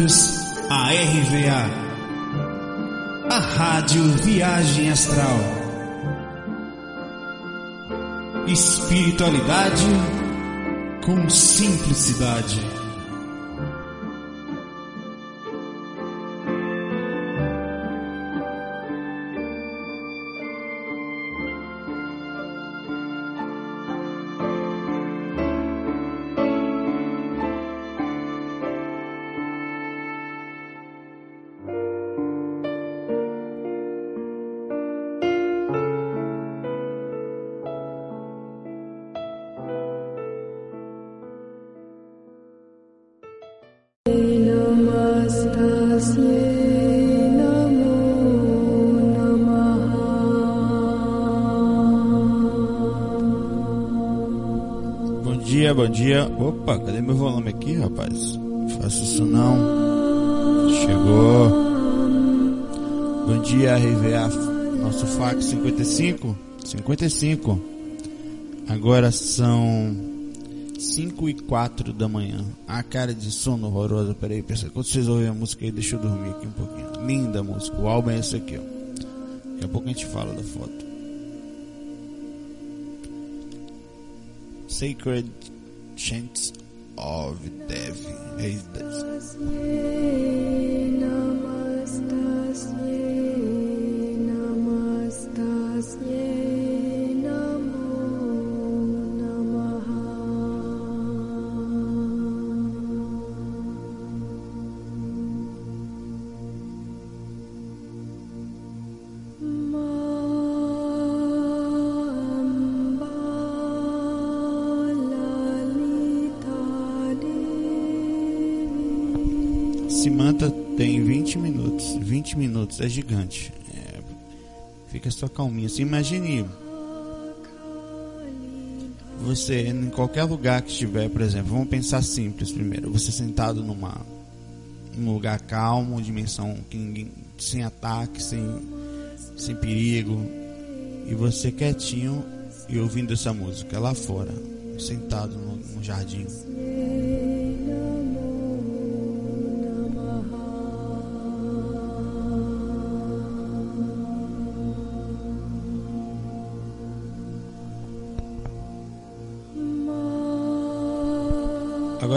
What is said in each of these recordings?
Bem-vindos à RVA, a Rádio Viagem Astral. Espiritualidade com simplicidade. Fax 55. 55. Agora são 5 e 4 da manhã. A cara de sono horrorosa. Peraí, pessoal. Quando vocês ouvem a música aí, deixa eu dormir aqui um pouquinho. Linda música. O álbum é esse aqui, ó. Daqui a pouco a gente fala da foto. Sacred Chants of Dev. É isso é gigante. É, fica só calminho. Assim, imagine você em qualquer lugar que estiver, por exemplo, vamos pensar simples primeiro. Você sentado numa num lugar calmo, dimensão que ninguém, sem ataque, sem, sem perigo, e você quietinho e ouvindo essa música lá fora, sentado no, no jardim.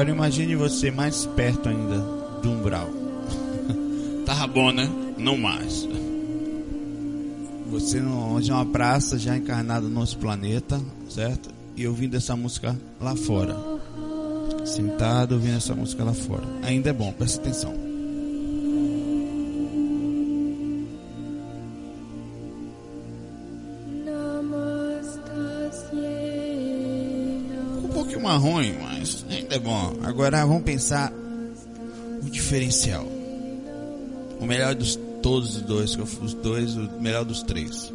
Agora imagine você mais perto ainda do umbral. Tava bom, né? Não mais. Você onde é uma praça já encarnado no nosso planeta, certo? E ouvindo essa música lá fora. Sentado ouvindo essa música lá fora. Ainda é bom, presta atenção. Um é bom. Agora vamos pensar o diferencial. O melhor dos todos os dois, os dois, o melhor dos três.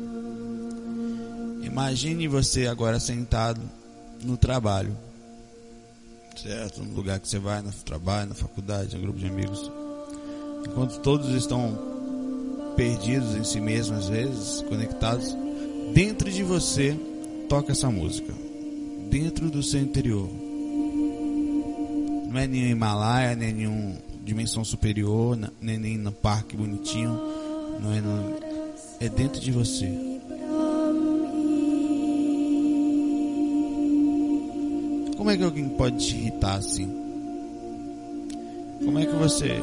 Imagine você agora sentado no trabalho. Certo? No lugar que você vai, no trabalho, na faculdade, no grupo de amigos. Enquanto todos estão perdidos em si mesmos, às vezes, conectados, dentro de você toca essa música. Dentro do seu interior. Não é nenhum Himalaia, nem nenhum dimensão superior, nem, nem no parque bonitinho. Não é, é dentro de você. Como é que alguém pode te irritar assim? Como é que você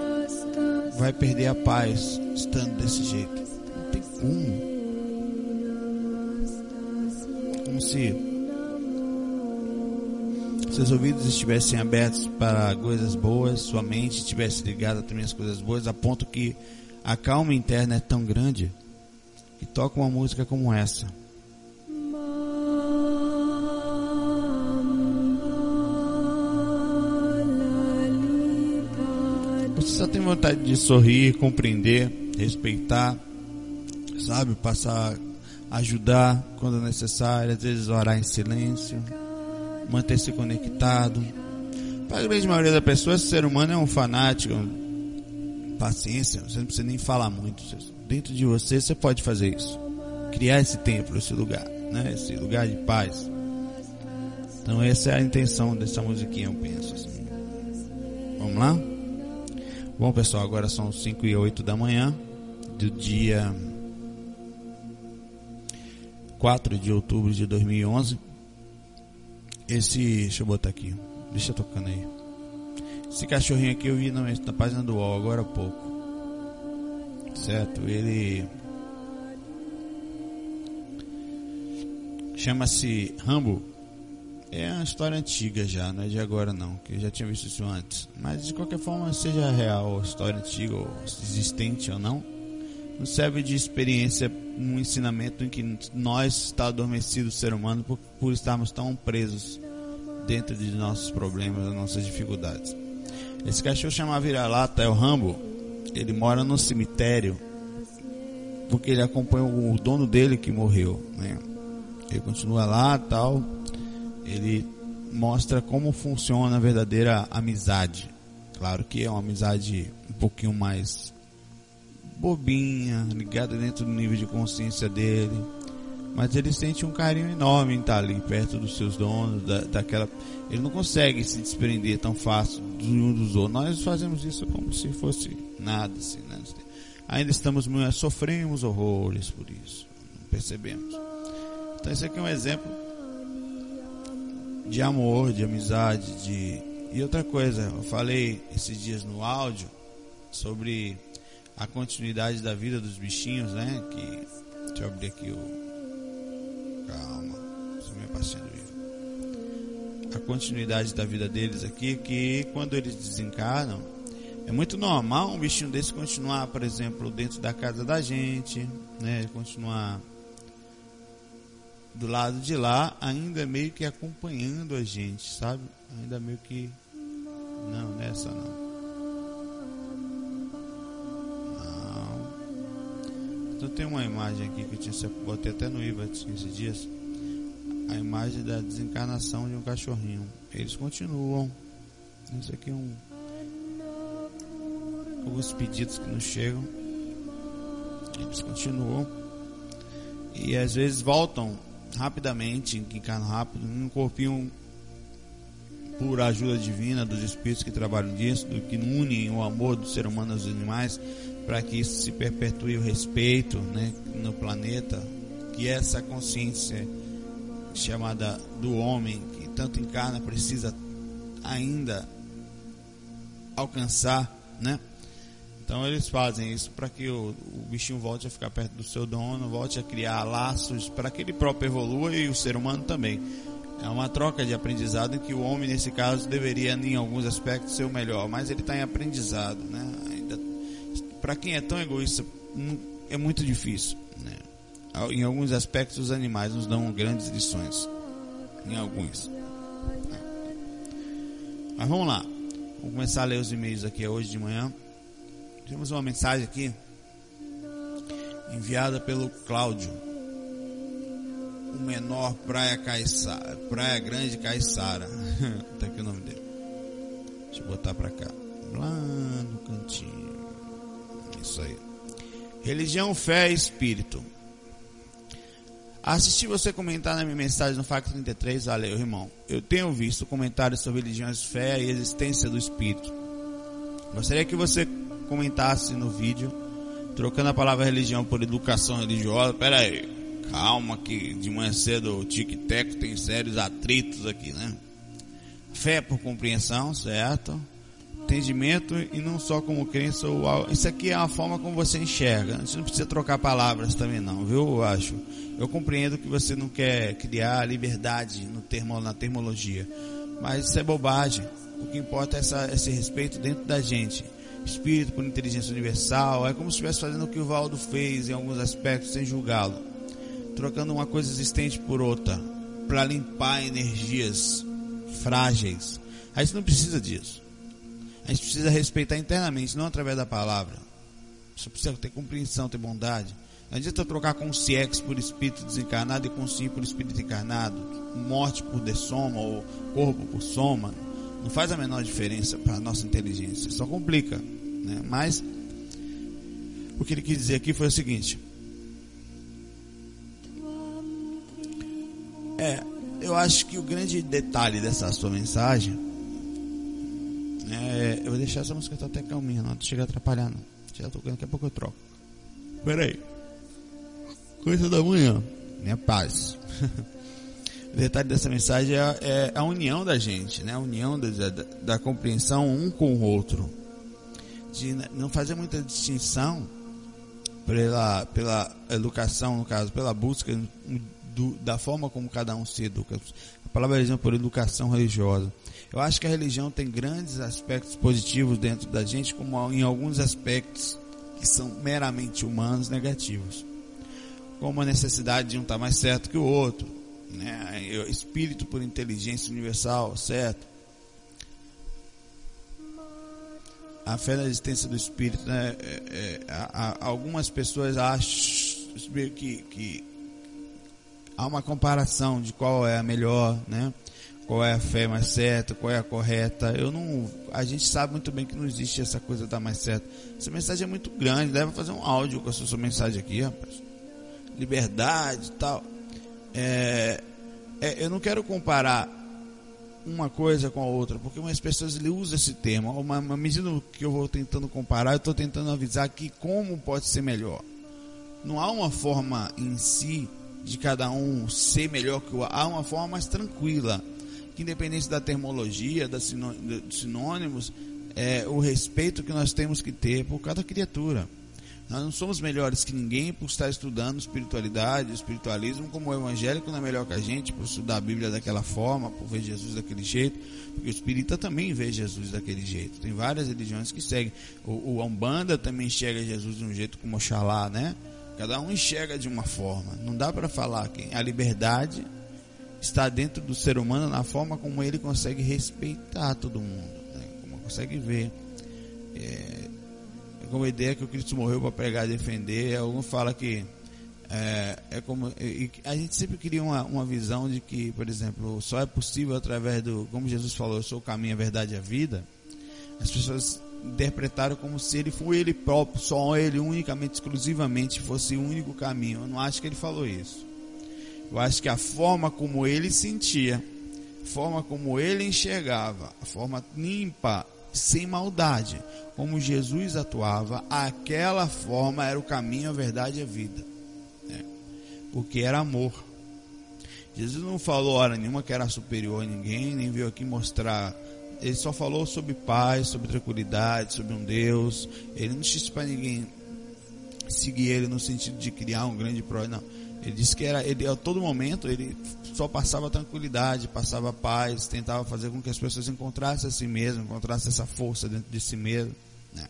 vai perder a paz estando desse jeito? Não tem como. Como se seus ouvidos estivessem abertos para coisas boas, sua mente estivesse ligada também às coisas boas, a ponto que a calma interna é tão grande que toca uma música como essa. Você só tem vontade de sorrir, compreender, respeitar, sabe? Passar, ajudar quando necessário, às vezes orar em silêncio, manter-se conectado. Para a grande maioria da pessoa, esse ser humano é um fanático. Paciência, você não precisa nem falar muito. Dentro de você, você pode fazer isso. Criar esse templo, esse lugar, né? Esse lugar de paz. Então essa é a intenção dessa musiquinha, eu penso. Assim. Vamos lá? Bom, pessoal, agora são 5 e 8 da manhã do dia 4 de outubro de 2011. Esse, deixa eu botar aqui, deixa tocando aí. Esse cachorrinho aqui eu vi na, na página do UOL agora há pouco. Certo? Ele chama-se Rambo. É uma história antiga já, não é de agora não, que eu já tinha visto isso antes. Mas de qualquer forma, seja real, história antiga ou existente ou não, nos serve de experiência um ensinamento em que nós está adormecido o ser humano por, por estarmos tão presos dentro de nossos problemas, das nossas dificuldades. Esse cachorro chama vira-lata, é o Rambo. Ele mora no cemitério porque ele acompanha o dono dele que morreu, né? Ele continua lá, tal. Ele mostra como funciona a verdadeira amizade. Claro que é uma amizade um pouquinho mais bobinha, ligada dentro do nível de consciência dele. Mas ele sente um carinho enorme em estar ali perto dos seus donos, da, daquela. Ele não consegue se desprender tão fácil de um dos outros. Nós fazemos isso como se fosse nada, assim, né? Ainda estamos sofremos horrores por isso, não percebemos. Então esse aqui é um exemplo de amor, de amizade, de e outra coisa. Eu falei esses dias no áudio sobre a continuidade da vida dos bichinhos, né? Que deixa eu abrir aqui o calma, sou minha paciente A continuidade da vida deles aqui, que quando eles desencarnam, é muito normal um bichinho desse continuar, por exemplo, dentro da casa da gente, né? Continuar do lado de lá, ainda meio que acompanhando a gente, sabe? Ainda meio que não, nessa não. Então tem uma imagem aqui que eu tinha botei até no IVA esses dias. A imagem da desencarnação de um cachorrinho. Eles continuam. Isso aqui é um. Alguns pedidos que nos chegam. Eles continuam. E às vezes voltam rapidamente, encarnam rápido, num corpinho por ajuda divina dos espíritos que trabalham disso, do que unem o amor do ser humano aos animais, para que isso se perpetue o respeito né, no planeta, que essa consciência chamada do homem, que tanto encarna, precisa ainda alcançar, né? Então eles fazem isso para que o, o, bichinho volte a ficar perto do seu dono, volte a criar laços para que ele próprio evolua e o ser humano também. É uma troca de aprendizado em que o homem, nesse caso, deveria, em alguns aspectos, ser o melhor, mas ele está em aprendizado, né? Para quem é tão egoísta, é muito difícil. Né? Em alguns aspectos, os animais nos dão grandes lições. Em alguns. Mas vamos lá. Vamos começar a ler os e-mails aqui hoje de manhã. Temos uma mensagem aqui enviada pelo Cláudio. O menor Praia Caiçara, Praia Grande Caiçara. tá aqui o nome dele. Deixa eu botar pra cá. Lá no cantinho. Isso aí. Religião, fé e espírito. Assisti você comentar na minha mensagem no FAC 33, valeu, irmão. Eu tenho visto comentários sobre religiões, fé e existência do espírito. Gostaria que você comentasse no vídeo, trocando a palavra religião por educação religiosa. Pera aí, calma que de manhã cedo o tic-tac tem sérios atritos aqui, né? Fé por compreensão, certo? Entendimento e não só como crença ou algo. Isso aqui é a forma como você enxerga. Você não precisa trocar palavras também não, viu? Eu acho. Eu compreendo que você não quer criar liberdade no termo, na termologia, mas isso é bobagem. O que importa é essa, esse respeito dentro da gente. Espírito por inteligência universal. É como se estivesse fazendo o que o Valdo fez em alguns aspectos sem julgá-lo. Trocando uma coisa existente por outra. Para limpar energias frágeis. A gente não precisa disso. A gente precisa respeitar internamente, não através da palavra. Você precisa ter compreensão, ter bondade. Não adianta trocar com consciência por espírito desencarnado e consciência por espírito encarnado, morte por dessoma ou corpo por soma. Não faz a menor diferença para a nossa inteligência, só complica. Né? Mas o que ele quis dizer aqui foi o seguinte: é, eu acho que o grande detalhe dessa sua mensagem É, eu vou deixar essa música até calminha, não chega a atrapalhar não. Já tocando, daqui a pouco eu troco. Pera aí. Coisa da manhã. Minha paz. o detalhe dessa mensagem é, é, a união da gente, né? A união da, da, da compreensão um com o outro. De não fazer muita distinção pela, pela educação, no caso, pela busca do, da forma como cada um se educa. A palavra religião por educação religiosa. Eu acho que a religião tem grandes aspectos positivos dentro da gente, como em alguns aspectos que são meramente humanos negativos. Como a necessidade de um estar mais certo que o outro, né? espírito por inteligência universal, certo? A fé na existência do espírito, né? É, é, a, a, algumas pessoas acham que, que há uma comparação de qual é a melhor, né? Qual é a fé mais certa, qual é a correta. Eu não, a gente sabe muito bem que não existe essa coisa da mais certa. Essa mensagem é muito grande, deve fazer um áudio com a sua mensagem aqui, rapaz. Liberdade e tal. É, é, eu não quero comparar uma coisa com a outra, porque umas pessoas usam esse termo. Uma, uma medida que eu vou tentando comparar, eu estou tentando avisar que como pode ser melhor. Não há uma forma em si de cada um ser melhor que o outro. Há uma forma mais tranquila, que independente da termologia, dos sinônimos, é o respeito que nós temos que ter por cada criatura. Nós não somos melhores que ninguém por estar estudando espiritualidade, espiritualismo, como o evangélico não é melhor que a gente por estudar a Bíblia daquela forma, por ver Jesus daquele jeito, porque o espírita também vê Jesus daquele jeito. Tem várias religiões que seguem. O, o Umbanda também enxerga Jesus de um jeito como Oxalá, né? Cada um enxerga de uma forma. Não dá para falar que a liberdade está dentro do ser humano na forma como ele consegue respeitar todo mundo, né? como consegue ver. É, é como a ideia que o Cristo morreu para pregar e defender. Algum fala que é, é como a gente sempre queria uma, uma visão de que, por exemplo, só é possível através do, como Jesus falou, eu sou o caminho, a verdade e a vida. As pessoas interpretaram como se ele foi ele próprio, só ele, unicamente, exclusivamente, fosse o único caminho. Eu não acho que ele falou isso. Eu acho que a forma como ele sentia, a forma como ele enxergava, a forma limpa, sem maldade, como Jesus atuava, aquela forma era o caminho, a verdade e a vida. Né? Porque era amor. Jesus não falou hora nenhuma que era superior a ninguém, nem veio aqui mostrar ele só falou sobre paz, sobre tranquilidade, sobre um Deus. Ele não disse para ninguém seguir ele no sentido de criar um grande projeto, não. Ele disse que era, ele a todo momento ele só passava tranquilidade, passava paz, tentava fazer com que as pessoas encontrassem a si mesmo, encontrassem essa força dentro de si mesmo, né?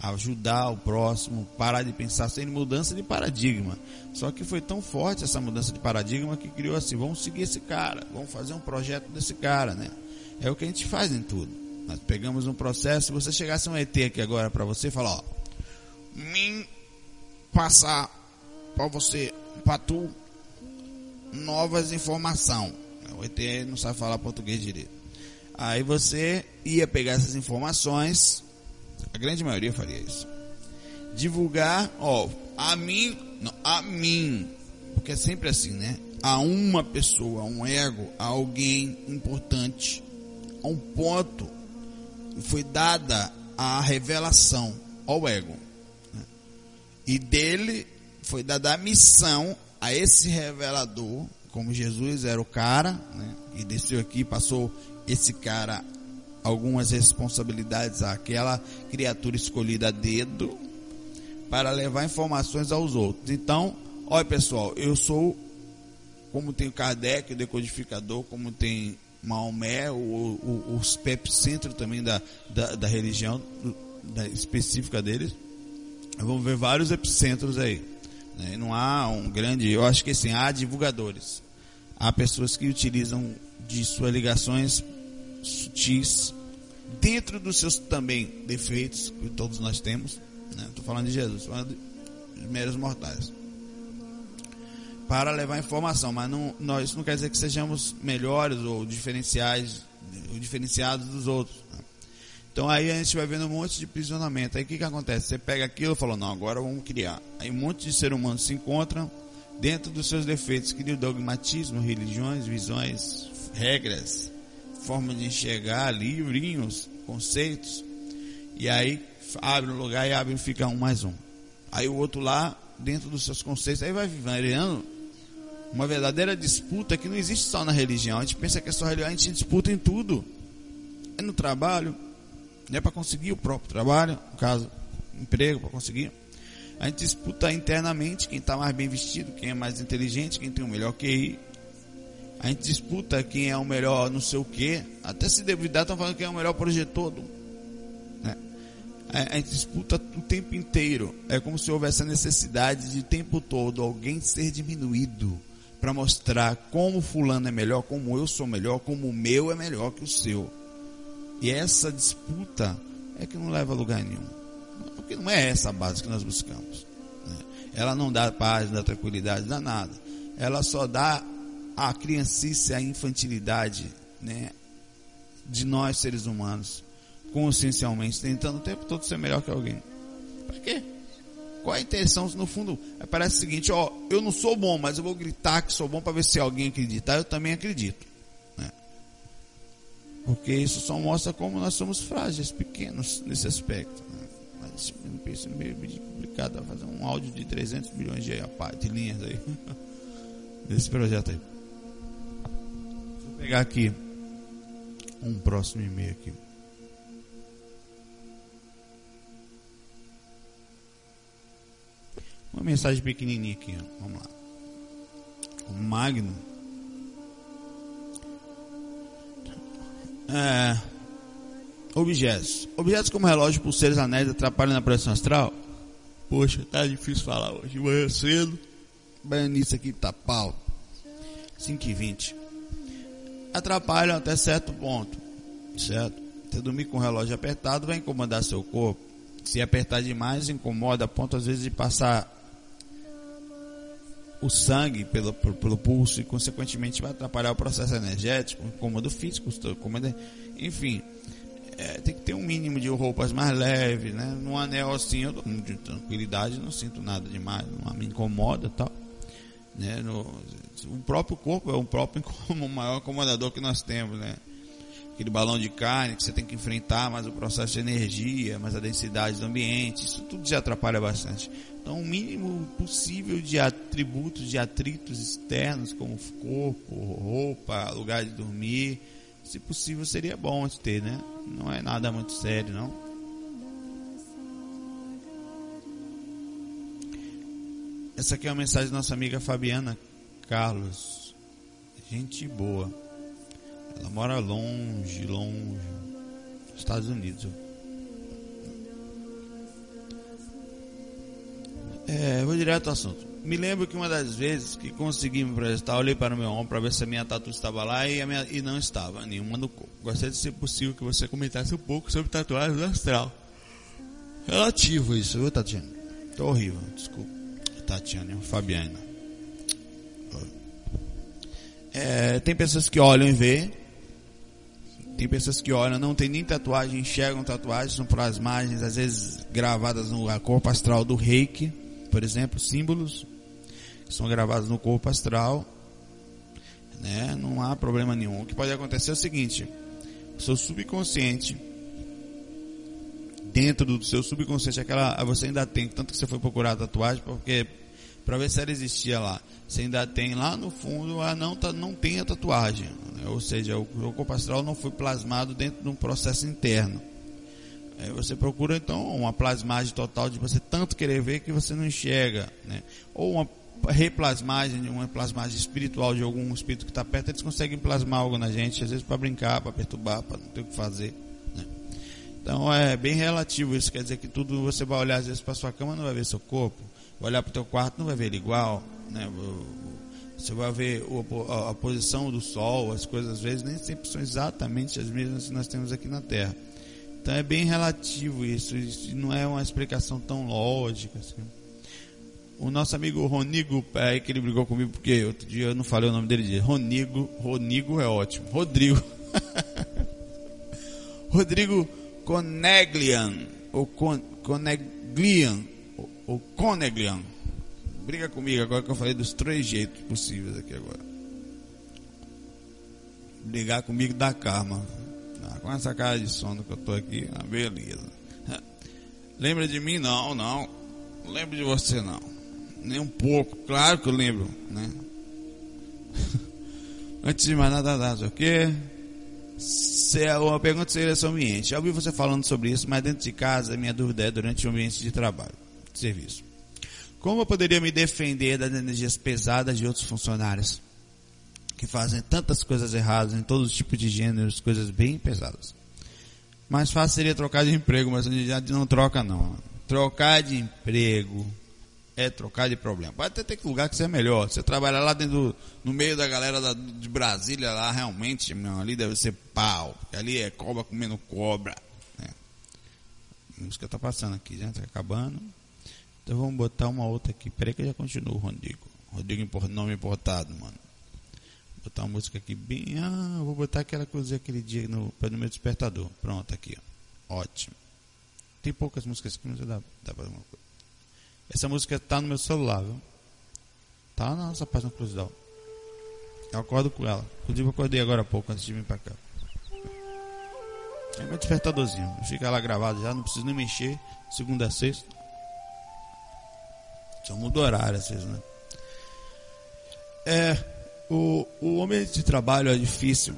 ajudar o próximo, parar de pensar sem mudança de paradigma. Só que foi tão forte essa mudança de paradigma que criou assim, vamos seguir esse cara, vamos fazer um projeto desse cara, né? É o que a gente faz em tudo. Nós pegamos um processo, se você chegasse um ET aqui agora para você falar, ó, me passar para você, para tu, novas informação. O ET não sabe falar português direito. Aí você ia pegar essas informações, a grande maioria faria isso. Divulgar, ó, a mim, não, a mim, porque é sempre assim, né? A uma pessoa, a um ego, a alguém importante a um ponto foi dada a revelação ao ego. Né? E dele foi dada a missão a esse revelador, como Jesus era o cara, né? e desceu aqui, passou esse cara algumas responsabilidades àquela criatura escolhida a dedo para levar informações aos outros. Então, olha pessoal, eu sou como tem Kardec, o decodificador, como tem Maomé, o, o, os centro também da, da, da religião da, específica deles. Vamos ver vários epicentros aí. Né? Não há um grande. Eu acho que assim, há divulgadores. Há pessoas que utilizam de suas ligações sutis dentro dos seus também defeitos que todos nós temos. Estou né? falando de Jesus, falando de meros mortais para levar informação, mas não, não, isso não quer dizer que sejamos melhores ou diferenciais, ou diferenciados dos outros. Né? Então aí a gente vai vendo um monte de prisionamento. Aí o que, que acontece? Você pega aquilo e fala, não, agora vamos criar. Aí um monte de ser humanos se encontram dentro dos seus defeitos, criam dogmatismo, religiões, visões, regras, forma de enxergar, livrinhos, conceitos, e aí abre um lugar e abre fica um mais um. Aí o outro lá, dentro dos seus conceitos, aí vai variando uma verdadeira disputa que não existe só na religião. A gente pensa que é só religião, a gente disputa em tudo. É no trabalho, é para conseguir o próprio trabalho, no caso, emprego para conseguir. A gente disputa internamente quem está mais bem vestido, quem é mais inteligente, quem tem o melhor QI. A gente disputa quem é o melhor não sei o que. Até se duvidar, estão falando quem é o melhor projetor. Né? A gente disputa o tempo inteiro. É como se houvesse a necessidade de o tempo todo alguém ser diminuído para mostrar como fulano é melhor, como eu sou melhor, como o meu é melhor que o seu. E essa disputa é que não leva a lugar nenhum. Porque não é essa a base que nós buscamos. Né? Ela não dá paz, não dá tranquilidade, não dá nada. Ela só dá a criancice, a infantilidade né, de nós seres humanos, consciencialmente, tentando o tempo todo ser melhor que alguém. Para quê? Qual a intenção? No fundo, parece o seguinte: ó, eu não sou bom, mas eu vou gritar que sou bom para ver se alguém acreditar. Eu também acredito. Né? Porque isso só mostra como nós somos frágeis, pequenos nesse aspecto. Né? Mas penso meio, meio complicado fazer um áudio de 300 milhões de, de linhas aí. Desse projeto aí. Deixa eu pegar aqui um próximo e-mail aqui. Uma mensagem pequenininha aqui, vamos lá. O Magno. É, Objetos. Objetos como relógio, pulseiras, anéis atrapalham na projeção astral? Poxa, tá difícil falar hoje. Manhã cedo. Baianice aqui tá pau. 5 e 20. Atrapalham até certo ponto. Certo? Você dormir com o relógio apertado vai incomodar seu corpo. Se apertar demais, incomoda a ponto às vezes de passar o sangue pelo, pelo pulso e consequentemente vai atrapalhar o processo energético, incômodo físico, incômodo, enfim é, tem que ter um mínimo de roupas mais leves, né? Num anel assim, eu durmo de tranquilidade, não sinto nada demais, não me incomoda tal. Né? No, o próprio corpo é o próprio o maior incomodador que nós temos, né? Aquele balão de carne que você tem que enfrentar, mas o processo de energia, mas a densidade do ambiente, isso tudo já atrapalha bastante. Então, o mínimo possível de atributos, de atritos externos, como corpo, roupa, lugar de dormir, se possível seria bom de ter, né? Não é nada muito sério, não. Essa aqui é uma mensagem da nossa amiga Fabiana Carlos. Gente boa. Ela mora longe, longe. Estados Unidos. É, vou direto ao assunto. Me lembro que uma das vezes que consegui me projetar, olhei para o meu ombro para ver se a minha tatu estava lá e, minha, e não estava, nenhuma no corpo. Gostaria de ser possível que você comentasse um pouco sobre tatuagem astral. Relativo isso, viu, Tatiana? Tô horrível, desculpa. Tatiana, Fabiana. É, tem pessoas que olham e vê. Tem pessoas que olham, não tem nem tatuagem, enxergam tatuagens, são plasmagens, às vezes gravadas no corpo astral do reiki, por exemplo, símbolos que são gravados no corpo astral, né? Não há problema nenhum. O que pode acontecer é o seguinte: o seu subconsciente, dentro do seu subconsciente, aquela, você ainda tem, tanto que você foi procurar tatuagem, porque para ver se ela existia lá, você ainda tem lá no fundo, a não, tá, não tem a tatuagem, né? ou seja, o, corpo astral não foi plasmado dentro de um processo interno. Aí você procura então uma plasmagem total de você tanto querer ver que você não enxerga, né? Ou uma replasmagem, uma plasmagem espiritual de algum espírito que está perto, eles conseguem plasmar algo na gente, às vezes para brincar, para perturbar, para não ter o que fazer. Né? Então é bem relativo isso, quer dizer que tudo você vai olhar às vezes para sua cama não vai ver seu corpo, olhar para o teu quarto não vai ver ele igual, né? Você vai ver a, posição do sol, as coisas às vezes nem sempre são exatamente as mesmas que nós temos aqui na Terra. Então é bem relativo isso, isso não é uma explicação tão lógica. Assim o nosso amigo Ronigo, é, que ele brigou comigo porque outro dia eu não falei o nome dele. Ronigo, Ronigo é ótimo. Rodrigo. Rodrigo Coneglian, ou Con, Coneglian, ou, Coneglian. Briga comigo agora que eu falei dos três jeitos possíveis aqui agora. Brigar comigo dá karma. Ah, com essa cara de sono que eu tô aqui, ah, beleza. Lembra de mim? Não, não. Lembro de você não. Nem um pouco. Claro que eu lembro, né? Antes de mais nada, nada, o quê? Se é uma pergunta seria sobre o ambiente. Já ouvi você falando sobre isso, mas dentro de casa minha dúvida é durante o ambiente de trabalho, serviço. Como eu poderia me defender das energias pesadas de outros funcionários que fazem tantas coisas erradas em todos os tipos de gêneros, coisas bem pesadas? Mais fácil seria trocar de emprego, mas a gente não troca não. Trocar de emprego é trocar de problema. Pode até ter lugar que você é melhor. Você trabalhar lá dentro, no meio da galera da, de Brasília, lá realmente, meu, ali deve ser pau. Ali é cobra comendo cobra. Né? A música tá passando aqui, já tá acabando. Então vamos botar uma outra aqui. Peraí que eu já continuo, Rodrigo. Rodrigo nome importado, mano. Vou botar uma música aqui bem. Ah, vou botar aquela que eu usei aquele dia no, no meu despertador. Pronto, aqui, ó. Ótimo. Tem poucas músicas aqui, mas dá, dá pra uma coisa. Essa música tá no meu celular, viu? Tá na nossa página Cruzidal. Eu acordo com ela. Inclusive eu acordei agora há pouco antes de vir pra cá. É meu despertadorzinho. Fica lá gravado já, não preciso nem mexer. Segunda a sexta. Só muda horário às vezes, né? É, o, o ambiente de trabalho é difícil.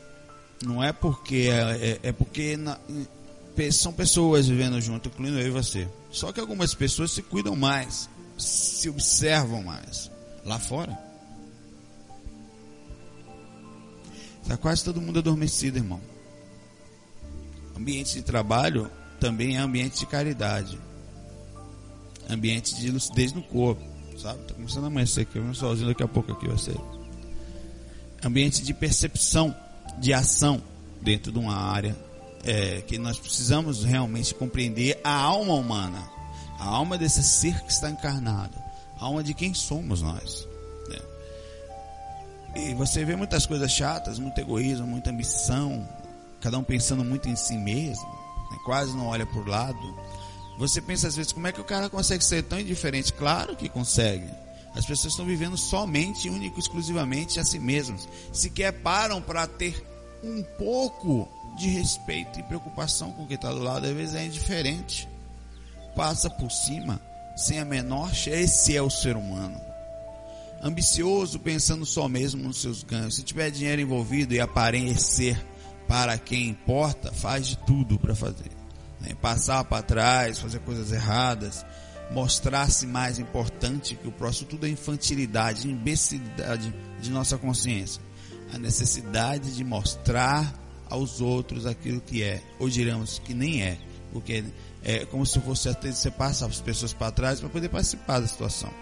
Não é porque é, é, é porque na, são pessoas vivendo junto, incluindo eu e você. Só que algumas pessoas se cuidam mais, se observam mais. Lá fora. Está quase todo mundo adormecido, irmão. Ambiente de trabalho também é ambiente de caridade. Ambiente de lucidez no corpo. Sabe? Está começando a amanhecer aqui, eu sozinho daqui a pouco aqui vai ser. Ambiente de percepção, de ação dentro de uma área é, que nós precisamos realmente compreender a alma humana, a alma desse ser que está encarnado, a alma de quem somos nós. Né? E você vê muitas coisas chatas, muito egoísmo, muita ambição, cada um pensando muito em si mesmo, né? quase não olha por lado. Você pensa às vezes como é que o cara consegue ser tão indiferente? Claro que consegue. As pessoas estão vivendo somente, único, exclusivamente a si mesmas. Sequer param para ter um pouco de respeito e preocupação com quem está do lado, às vezes é indiferente. Passa por cima, sem a menor chance. Esse é o ser humano. Ambicioso, pensando só mesmo nos seus ganhos. Se tiver dinheiro envolvido e aparecer para quem importa, faz de tudo para fazer. Né? Passar para trás, fazer coisas erradas, mostrar-se mais importante que o próximo. Tudo é infantilidade, imbecilidade de nossa consciência. A necessidade de mostrar aos outros aquilo que é, ou diremos que nem é, porque é como se fosse até você passa as pessoas para trás para poder participar da situação,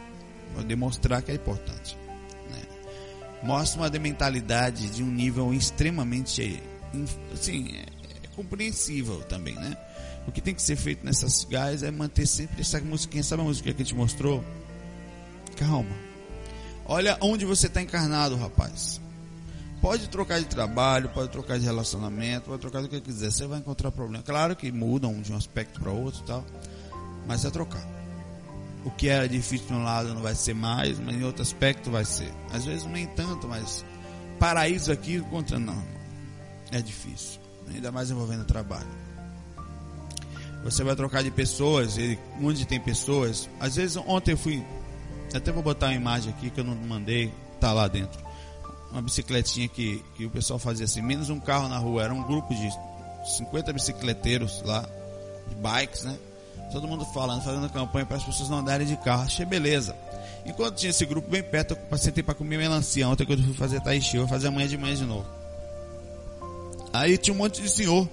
para demonstrar que é importante. Né? Mostra uma mentalidade de um nível extremamente assim, é, é compreensível também, né? O que tem que ser feito nessas gás é manter sempre essa musiquinha, sabe a música que a gente mostrou? Calma. Olha onde você está encarnado, rapaz. Pode trocar de trabalho, pode trocar de relacionamento, pode trocar do que quiser. Você vai encontrar problema. Claro que mudam de um aspecto para outro e tal, mas é trocar. O que era difícil de um lado não vai ser mais, mas em outro aspecto vai ser. Às vezes nem tanto, mas paraíso aqui contra não. É difícil, ainda mais envolvendo trabalho. Você vai trocar de pessoas, e onde tem pessoas. Às vezes ontem eu fui, até vou botar uma imagem aqui que eu não mandei, tá lá dentro uma bicicletinha que, que o pessoal fazia assim, menos um carro na rua, era um grupo de 50 bicicleteiros lá, de bikes, né? Todo mundo falando, fazendo campanha para as pessoas não andarem de carro. Achei beleza. Enquanto tinha esse grupo bem perto, eu sentei para comer melancia. Ontem que eu fui fazer Taishi, eu vou fazer amanhã de manhã de novo. Aí tinha um monte de senhor.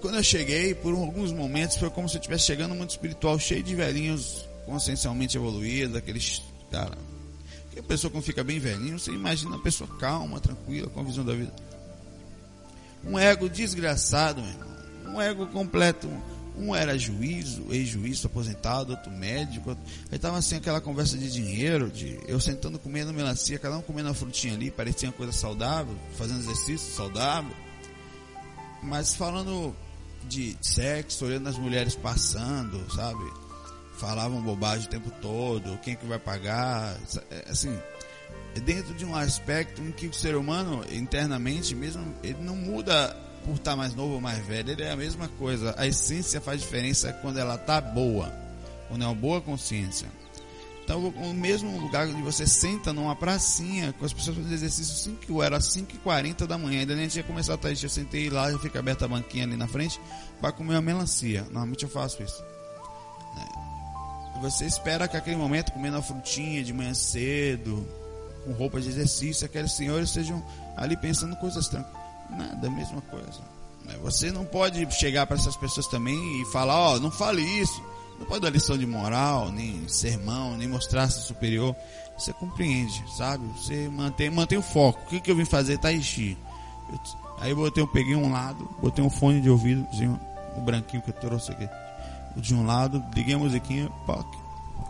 Quando eu cheguei, por alguns momentos, foi como se eu estivesse chegando no mundo espiritual cheio de velhinhos consciencialmente evoluídos, aqueles, cara, a pessoa quando fica bem velhinho, você imagina a pessoa calma, tranquila, com a visão da vida. Um ego desgraçado, meu irmão. Um ego completo. Um era juízo, ex-juiz, aposentado, outro médico. Outro... Aí tava assim aquela conversa de dinheiro, de eu sentando comendo melancia, cada um comendo uma frutinha ali, parecia uma coisa saudável, fazendo exercício saudável. Mas falando de sexo, olhando as mulheres passando, sabe? falavam bobagem o tempo todo, quem é que vai pagar, é, assim, é dentro de um aspecto em que o ser humano internamente mesmo ele não muda por estar mais novo ou mais velho, ele é a mesma coisa. A essência faz diferença quando ela tá boa, quando é uma boa consciência. Então, o mesmo lugar onde você senta numa pracinha com as pessoas fazendo exercício 5 era 5h40 da manhã, ainda nem tinha começado a estar Eu sentei lá, já fica aberta a banquinha ali na frente para comer uma melancia. Normalmente eu faço isso. É. Você espera que aquele momento, comendo a frutinha de manhã cedo, com roupa de exercício, aqueles senhores estejam ali pensando coisas tranquilas. Nada, a mesma coisa. É, você não pode chegar para essas pessoas também e falar, ó, oh, não fale isso não pode dar lição de moral, nem sermão, nem mostrar-se superior. Você compreende, sabe? Você mantém, mantém o foco. O que, que eu vim fazer? Eu, aí eu botei, eu peguei um lado, botei um fone de ouvido, o branquinho que eu trouxe aqui. De um lado, liguei a musiquinha, poc.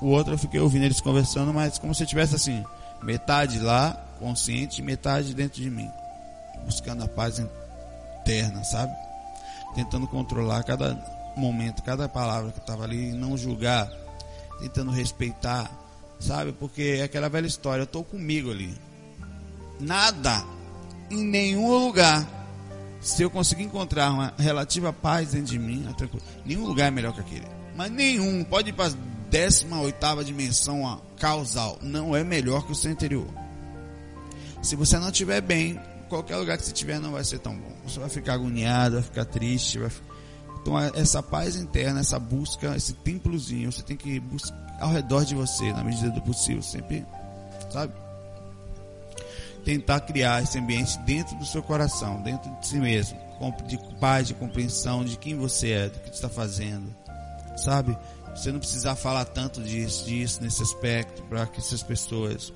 O outro eu fiquei ouvindo eles conversando, mas como se tivesse assim, metade lá, consciente, metade dentro de mim. Buscando a paz interna, sabe? Tentando controlar cada momento, cada palavra que estava ali, não julgar, tentando respeitar, sabe? Porque é aquela velha história, eu estou comigo ali. Nada, em nenhum lugar, se eu conseguir encontrar uma relativa paz dentro de mim, nenhum lugar é melhor que aquele. Mas nenhum, pode ir para a décima oitava dimensão causal, não é melhor que o seu interior. Se você não estiver bem, qualquer lugar que você estiver não vai ser tão bom. Você vai ficar agoniado, vai ficar triste, vai ficar então, essa paz interna, essa busca, esse templozinho, você tem que buscar ao redor de você, na medida do possível, sempre, sabe? Tentar criar esse ambiente dentro do seu coração, dentro de si mesmo, de paz, de compreensão de quem você é, do que está fazendo, sabe? Você não precisar falar tanto disso, disso, nesse aspecto, para que essas pessoas,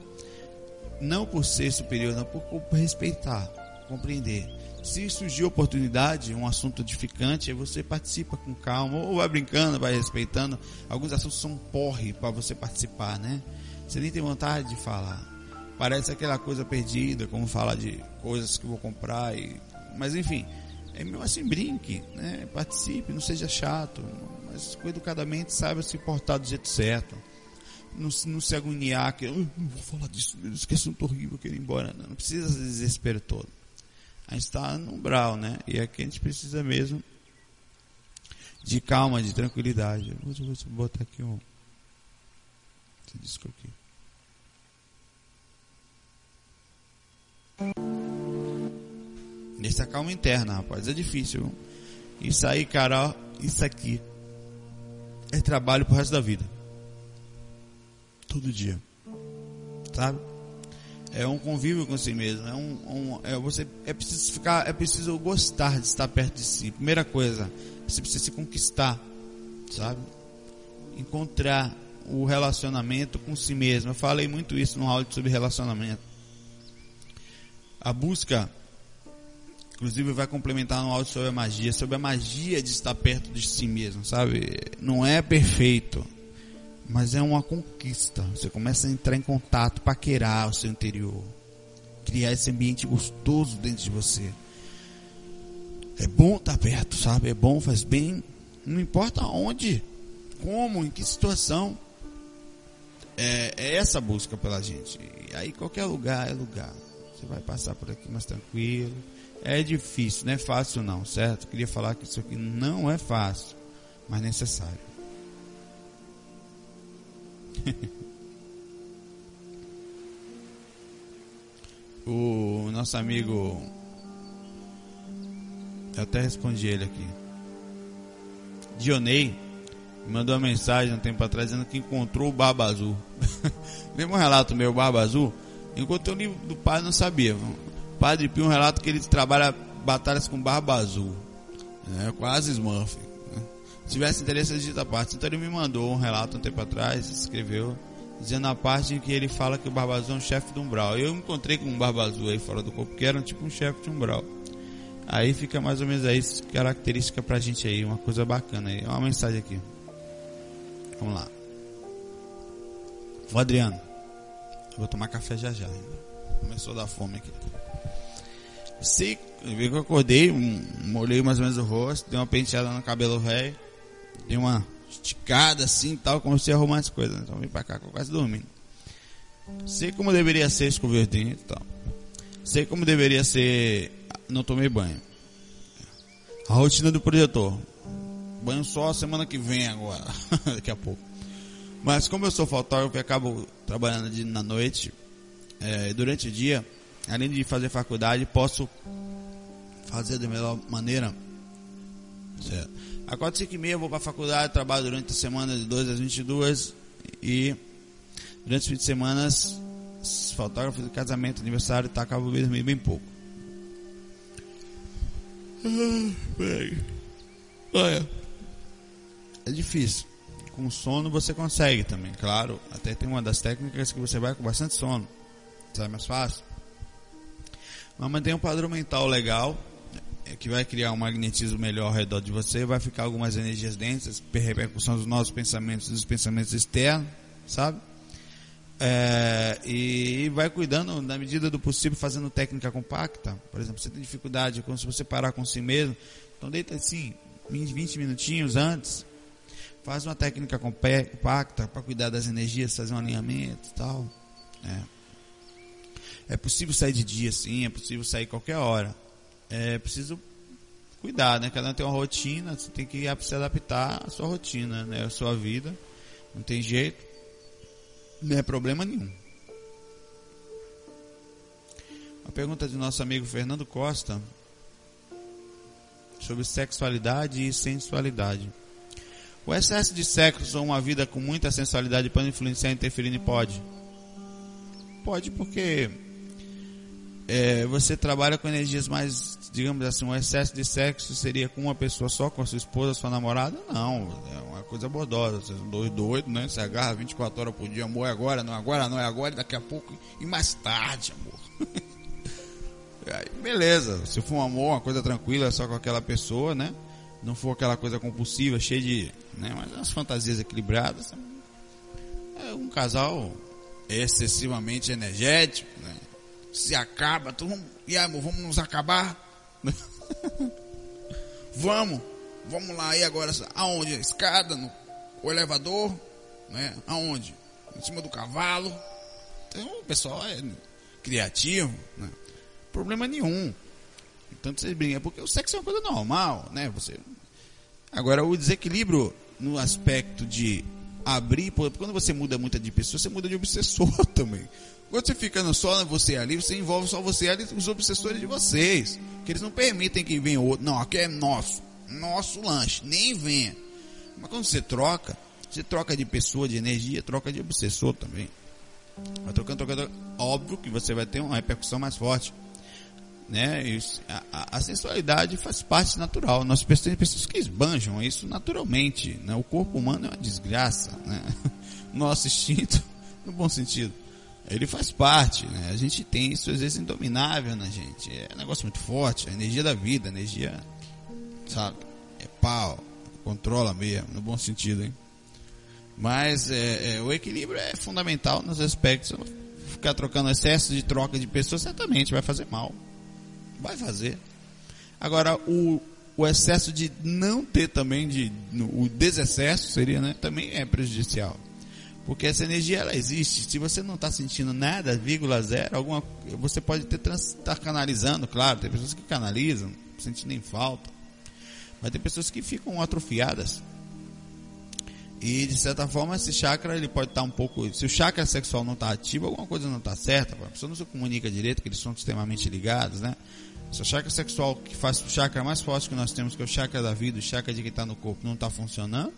não por ser superior, não por, por respeitar, compreender se surgir oportunidade, um assunto edificante, você participa com calma, ou vai brincando, vai respeitando. Alguns assuntos são porre para você participar, né? Você nem tem vontade de falar. Parece aquela coisa perdida, como falar de coisas que vou comprar. E... Mas enfim, é mesmo assim, brinque, né? Participe, não seja chato, mas educadamente saiba se portar do jeito certo. Não, não se agoniar, que eu não vou falar disso, que assunto horrível, eu quero ir embora. Não, não precisa desse desespero todo a gente está no umbral, né? E aqui a gente precisa mesmo de calma, de tranquilidade. Vou, vou botar aqui um. Esse disco aqui. Nessa calma interna, rapaz, é difícil. Isso aí, cara, isso aqui é trabalho pro resto da vida. Todo dia. Sabe? É um convívio com si mesmo, é um, um, é você é preciso ficar, é preciso gostar de estar perto de si. Primeira coisa, você precisa se conquistar, sabe? Encontrar o relacionamento com si mesmo. Eu falei muito isso no áudio sobre relacionamento. A busca, inclusive vai complementar no áudio sobre a magia, sobre a magia de estar perto de si mesmo, sabe? Não é perfeito, mas é uma conquista. Você começa a entrar em contato, paquerar o seu interior, criar esse ambiente gostoso dentro de você. É bom estar perto, sabe? É bom, faz bem. Não importa onde, como, em que situação. É, é essa busca pela gente. E aí qualquer lugar é lugar. Você vai passar por aqui mais tranquilo. É difícil, não é fácil não, certo? Queria falar que isso aqui não é fácil, mas necessário. o nosso amigo. Eu até respondi ele aqui. Dionei mandou uma mensagem um tempo atrás dizendo que encontrou o Barba Azul. Lembra um relato meu, Barba Azul? Encontrei o livro do padre, não sabia. Padre Pio um relato que ele trabalha batalhas com Barba Azul. É, quase Smurf. Se tivesse interesse, digita a parte. Então ele me mandou um relato um tempo atrás, escreveu dizendo a parte em que ele fala que o Barba Azul é um chefe do Umbral. Eu encontrei com um Barba Azul aí fora do corpo, que era tipo um chefe de Umbral. Aí fica mais ou menos aí característica pra gente aí, uma coisa bacana aí. Uma mensagem aqui. Vamos lá. O Adriano. Vou tomar café já já. Começou a dar fome aqui. Sei, eu acordei, molhei mais ou menos o rosto, dei uma penteada no cabelo velho, dei uma esticada assim e tal, comecei a arrumar as coisas. Então vim pra cá, quase dormindo. Sei como deveria ser escover o dente e tal. Sei como deveria ser. Não tomei banho. A rotina do projetor. Banho só semana que vem agora, daqui a pouco. Mas como eu sou fotógrafo e acabo trabalhando de, na noite, é, durante o dia, além de fazer faculdade, posso fazer da melhor maneira. Certo. Acordo 5 e meia, vou para a faculdade, trabalho durante a semana de 2 às 22 e durante os fins de semana, fotógrafo de casamento, aniversário, tá, acabo dormindo bem pouco. Ah, Olha, é difícil com sono você consegue também, claro. Até tem uma das técnicas que você vai com bastante sono. Sai mais fácil. Mas mantém um padrão mental legal, que vai criar um magnetismo melhor ao redor de você, vai ficar algumas energias densas, repercussão dos nossos pensamentos, dos pensamentos externos, sabe? É, e vai cuidando na medida do possível, fazendo técnica compacta. Por exemplo, você tem dificuldade, se você parar com si mesmo, então deita assim, 20 minutinhos antes, faz uma técnica compacta para cuidar das energias, fazer um alinhamento e tal. É. é possível sair de dia, sim, é possível sair qualquer hora. É preciso cuidar, né? Cada um tem uma rotina, você tem que se adaptar à sua rotina, né? À sua vida. Não tem jeito. Não é problema nenhum. A pergunta de nosso amigo Fernando Costa sobre sexualidade e sensualidade. O excesso de sexo ou uma vida com muita sensualidade pode influenciar e interferir? Pode. Pode porque é, você trabalha com energias mais, digamos assim, um excesso de sexo seria com uma pessoa só, com a sua esposa, sua namorada? Não, é uma coisa bordosa. Vocês são dois doidos, né? Você agarra 24 horas por dia, amor, é agora, não é agora, não é agora, daqui a pouco e mais tarde, amor. Aí, beleza, se for um amor, uma coisa tranquila, só com aquela pessoa, né? Não for aquela coisa compulsiva, cheia de né? Mas as fantasias equilibradas é um casal excessivamente energético, né? Se acaba, todo mundo, e amor, vamos nos acabar? vamos, vamos lá aí agora, aonde? A escada, no, o elevador, né? Aonde? Em cima do cavalo. Então o pessoal é criativo, né? Problema nenhum. Tanto vocês brincam, porque o sexo é uma coisa normal, né? Você Agora, o desequilíbrio no aspecto de abrir, quando você muda muito de pessoa, você muda de obsessor também. Quando você fica só você ali, você envolve só você ali, os obsessores de vocês. Que eles não permitem que venha outro. Não, aqui é nosso. Nosso lanche. Nem venha. Mas quando você troca, você troca de pessoa, de energia, troca de obsessor também. Vai trocando, trocando. Óbvio que você vai ter uma repercussão mais forte né? A, a, sensualidade faz parte natural. Nós temos pessoas que esbanjam isso naturalmente. Né? O corpo humano é uma desgraça. Né? Nosso instinto, no bom sentido, ele faz parte. Né? A gente tem isso às vezes indominável na gente. É um negócio muito forte. A energia da vida, a energia, sabe? É pau, controla mesmo, no bom sentido, hein? Mas é, é, o equilíbrio é fundamental nos aspectos. Ficar trocando excesso de troca de pessoas certamente vai fazer mal. Vai fazer. Agora, o, o excesso de não ter também, de, no, o desexcesso seria, né, também é prejudicial. Porque essa energia, ela existe. Se você não está sentindo nada, vírgula zero, alguma, você pode estar tá canalizando, claro. Tem pessoas que canalizam, sentindo nem falta. Mas tem pessoas que ficam atrofiadas. E de certa forma esse chakra ele pode estar tá um pouco. Se o chakra sexual não está ativo, alguma coisa não está certa. A pessoa não se comunica direito, que eles são extremamente ligados, né? Se o chakra sexual, que faz o chakra mais forte que nós temos, que é o chakra da vida, o chakra de que está no corpo, não está funcionando,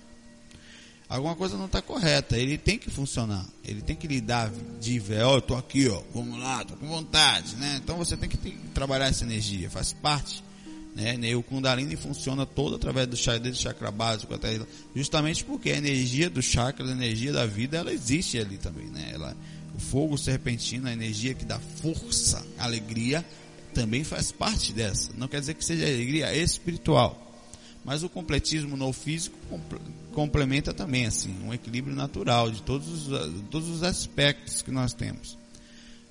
alguma coisa não está correta. Ele tem que funcionar. Ele tem que lidar de ó, oh, eu tô aqui, ó, vamos lá, tô com vontade, né? Então você tem que, trabalhar essa energia, faz parte. Né? O Kundalini funciona todo através do chakra, do chakra básico até justamente porque a energia do chakra, a energia da vida, ela existe ali também, né? Ela, o fogo serpentino, a energia que dá força, alegria, também faz parte dessa. Não quer dizer que seja alegria espiritual. Mas o completismo no físico complementa também, assim, um equilíbrio natural de todos os, todos os aspectos que nós temos.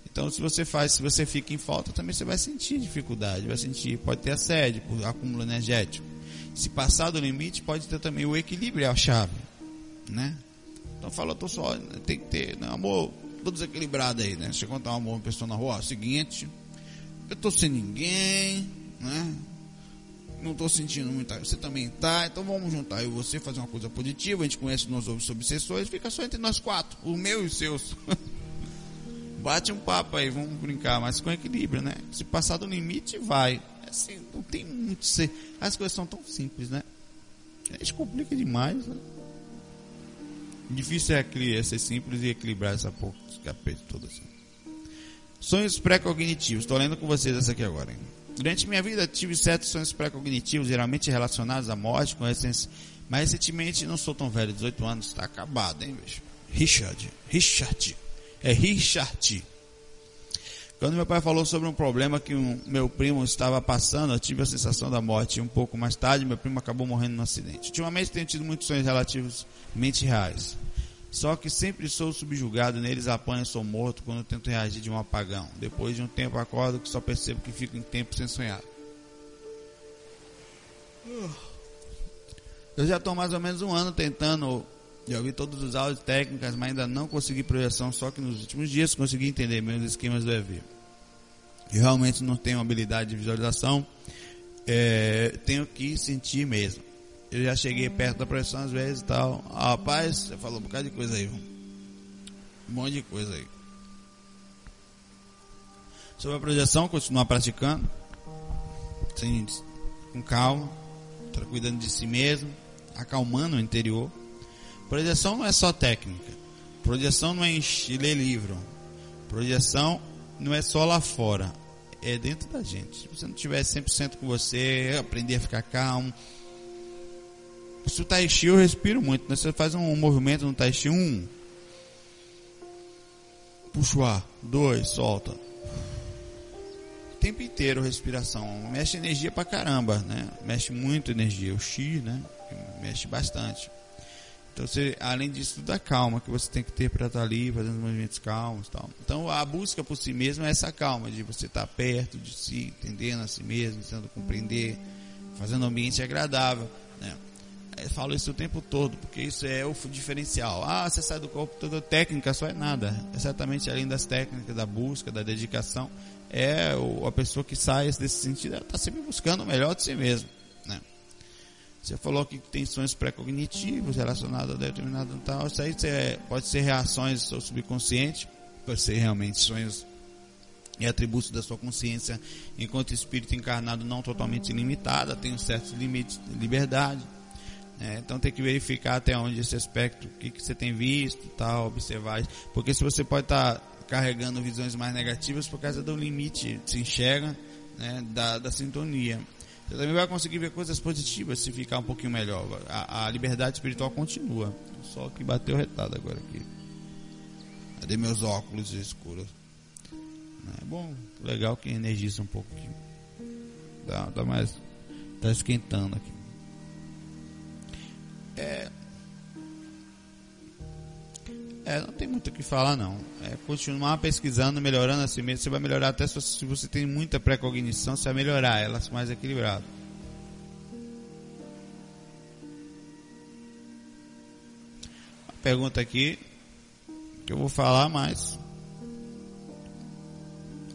Então, se você faz, se você fica em falta, também você vai sentir dificuldade, vai sentir, pode ter assédio por acúmulo energético. Se passar do limite, pode ter também o equilíbrio, é a chave, né? Então, fala, tô só, tem que ter, né, amor, tô desequilibrado aí, né? Você contar um amor uma pessoa na rua, ó, seguinte, eu tô sem ninguém, né? Não estou sentindo muito. Você também tá, então vamos juntar eu e você fazer uma coisa positiva. A gente conhece outros obsessores, fica só entre nós quatro, o meu e os seus. Bate um papo aí, vamos brincar, mas com equilíbrio, né? Se passar do limite, vai. É assim, não tem muito ser. As coisas são tão simples, né? A gente complica demais, né? Difícil é ser simples e equilibrar essa capeta todo assim. Sonhos pré-cognitivos. Estou lendo com vocês essa aqui agora. Hein? Durante minha vida tive certos sonhos pré-cognitivos, geralmente relacionados à morte, com essência. Mas recentemente não sou tão velho, 18 anos, está acabado, hein, bicho? Richard. Richard. É Richard. Quando meu pai falou sobre um problema que um, meu primo estava passando, eu tive a sensação da morte. Um pouco mais tarde, meu primo acabou morrendo num acidente. Ultimamente tenho tido muitos sonhos relativamente reais. Só que sempre sou subjugado neles, apanho, sou morto quando tento reagir de um apagão. Depois de um tempo acordo que só percebo que fico em tempo sem sonhar. Eu já estou mais ou menos um ano tentando, já ouvi todos os áudios técnicas, mas ainda não consegui projeção, só que nos últimos dias consegui entender meus esquemas do EV. Eu realmente não tenho habilidade de visualização, é, tenho que sentir mesmo eu já cheguei perto da pressão às vezes e tal. Ah, rapaz, você falou um bocado de coisa aí. Um monte de coisa aí. Sobre a projeção, continuar praticando. Sem, com calma. Cuidando de si mesmo. Acalmando o interior. Projeção não é só técnica. Projeção não é ler livro. Projeção não é só lá fora. É dentro da gente. Se você não estiver 100% com você, aprender a ficar calmo se o Tai Chi eu respiro muito, né? Você faz um movimento no Tai Chi, um. Puxa o ar. Dois, solta. O tempo inteiro respiração. Mexe energia pra caramba, né? Mexe muito energia. O Chi, né? Mexe bastante. Então, você, além disso, tudo a calma que você tem que ter para estar tá ali, fazendo movimentos calmos tal. Então, a busca por si mesmo é essa calma, de você estar tá perto de si, entendendo a si mesmo, tentando compreender, fazendo um ambiente agradável, né? Falo isso o tempo todo, porque isso é o diferencial. Ah, você sai do corpo toda técnica, só é nada. É certamente além das técnicas, da busca, da dedicação, é a pessoa que sai desse sentido, ela está sempre buscando o melhor de si mesmo. Né? Você falou que tem sonhos pré-cognitivos relacionados a determinado tal. Isso aí pode ser reações seu subconsciente, pode ser realmente sonhos e atributos da sua consciência enquanto espírito encarnado não totalmente ilimitado, tem um certos limites de liberdade. É, então tem que verificar até onde esse aspecto, o que, que você tem visto, tal, observar. Porque se você pode estar tá carregando visões mais negativas por causa do limite, se enxerga, né, da, da sintonia. Você também vai conseguir ver coisas positivas se ficar um pouquinho melhor. A, a liberdade espiritual continua. Só que bateu retado agora aqui. Cadê meus óculos escuros? É bom, legal que energiza um aqui. Dá, dá mais. Tá esquentando aqui. É, é, não tem muito o que falar não. É continuar pesquisando, melhorando assim mesmo. Você vai melhorar até se você, tem muita precognição, você vai melhorar ela mais equilibrado. Uma pergunta aqui que eu vou falar mais.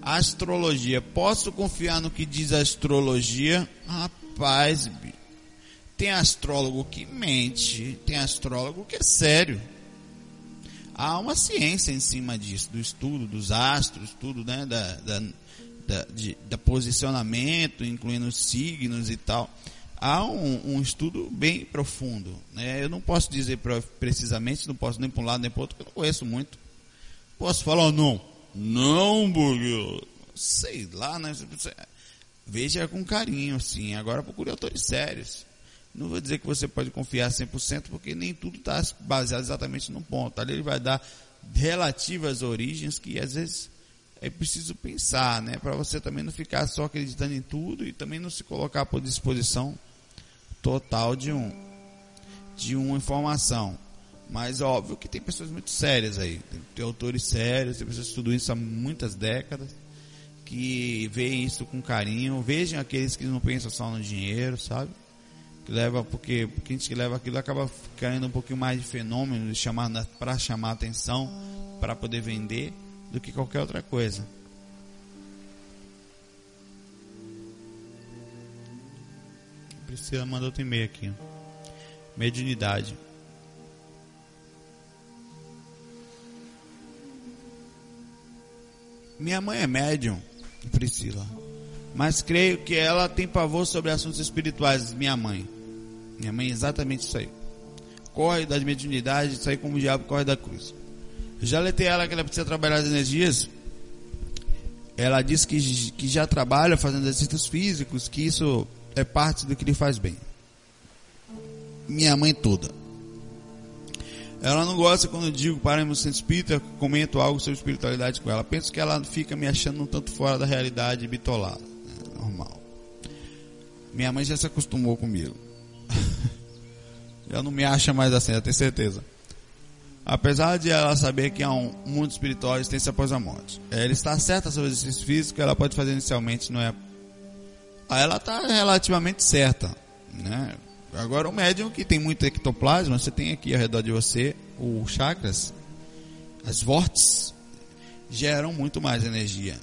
Astrologia. Posso confiar no que diz a astrologia? Rapaz, bicho. Tem astrólogo que mente, tem astrólogo que é sério. Há uma ciência em cima disso, do estudo dos astros, tudo, né, da, da, da, de, da posicionamento, incluindo os signos e tal. Há um, um estudo bem profundo. Né? Eu não posso dizer precisamente, não posso nem para um lado nem para outro, porque eu não conheço muito. Posso falar não? Não, porque sei lá, né? Veja com carinho, assim. Agora procure autores sérios. Não vou dizer que você pode confiar 100%, porque nem tudo está baseado exatamente num ponto. Ali ele vai dar relativas origens que às vezes é preciso pensar, né? Para você também não ficar só acreditando em tudo e também não se colocar por disposição total de um de uma informação. Mas óbvio que tem pessoas muito sérias aí, tem, tem autores sérios, tem pessoas que estudam isso há muitas décadas, que veem isso com carinho, vejam aqueles que não pensam só no dinheiro, sabe? Leva porque, porque a gente leva aquilo acaba caindo um pouquinho mais de fenômeno chamar para chamar atenção para poder vender do que qualquer outra coisa. Priscila mandou outro e-mail aqui. Mediunidade. Minha mãe é médium, Priscila. Mas creio que ela tem pavor sobre assuntos espirituais, minha mãe. Minha mãe é exatamente isso aí. Corre da mediunidade, sai como o diabo corre da cruz. Já letei ela que ela precisa trabalhar as energias. Ela diz que, que já trabalha fazendo exercícios físicos, que isso é parte do que lhe faz bem. Minha mãe toda. Ela não gosta quando eu digo para o centro espírita, comento algo sobre espiritualidade com ela. Penso que ela fica me achando um tanto fora da realidade bitolada. É normal. Minha mãe já se acostumou comigo. Já não me acha mais assim, eu tenho certeza. Apesar de ela saber que há um mundo espiritual e existência após a morte. Ela está certa sobre o exercício físico ela pode fazer inicialmente, não é? Aí ela está relativamente certa, né? Agora o médium que tem muito ectoplasma, você tem aqui ao redor de você os chakras, as vórtices, geram muito mais energia.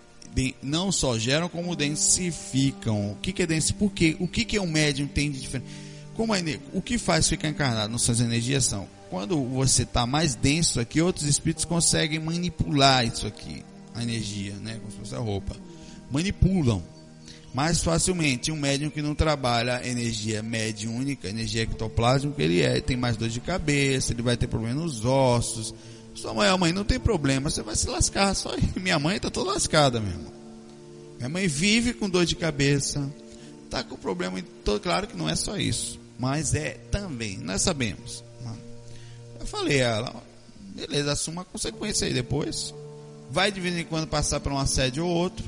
Não só geram, como densificam. O que, que é densificação? Por quê? O que, que é um médium tem de diferente? Como é, o que faz ficar encarnado nas suas energias são quando você está mais denso aqui, outros espíritos conseguem manipular isso aqui, a energia, né? Como se fosse a roupa. Manipulam mais facilmente. Um médium que não trabalha energia mediúnica, energia ectoplásmica, ele é, tem mais dor de cabeça, ele vai ter problema nos ossos. Sua mãe, mãe, não tem problema, você vai se lascar. Só minha mãe está toda lascada, meu irmão. Minha mãe vive com dor de cabeça, tá com problema, claro que não é só isso, mas é também, nós sabemos. Eu falei a ela, beleza, assuma a consequência aí depois. Vai de vez em quando passar por um assédio ou outro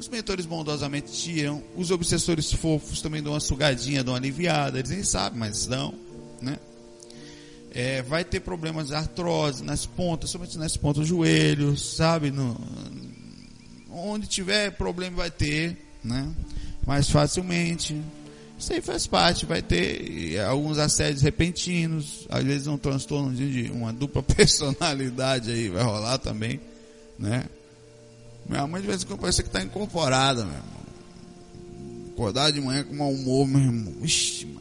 os mentores bondosamente tiram, os obsessores fofos também dão uma sugadinha, dão uma aliviada, eles nem sabem, mas dão, né? É, vai ter problemas de artrose nas pontas, somente nas pontas dos joelhos, sabe? No, onde tiver problema vai ter, né? Mais facilmente. Isso aí faz parte, vai ter alguns assédios repentinos, às vezes um transtorno de uma dupla personalidade aí vai rolar também, né? Minha mãe de vez em quando parece que está incorporada, meu irmão. Acordar de manhã com mau humor, meu irmão. Ixi, mano.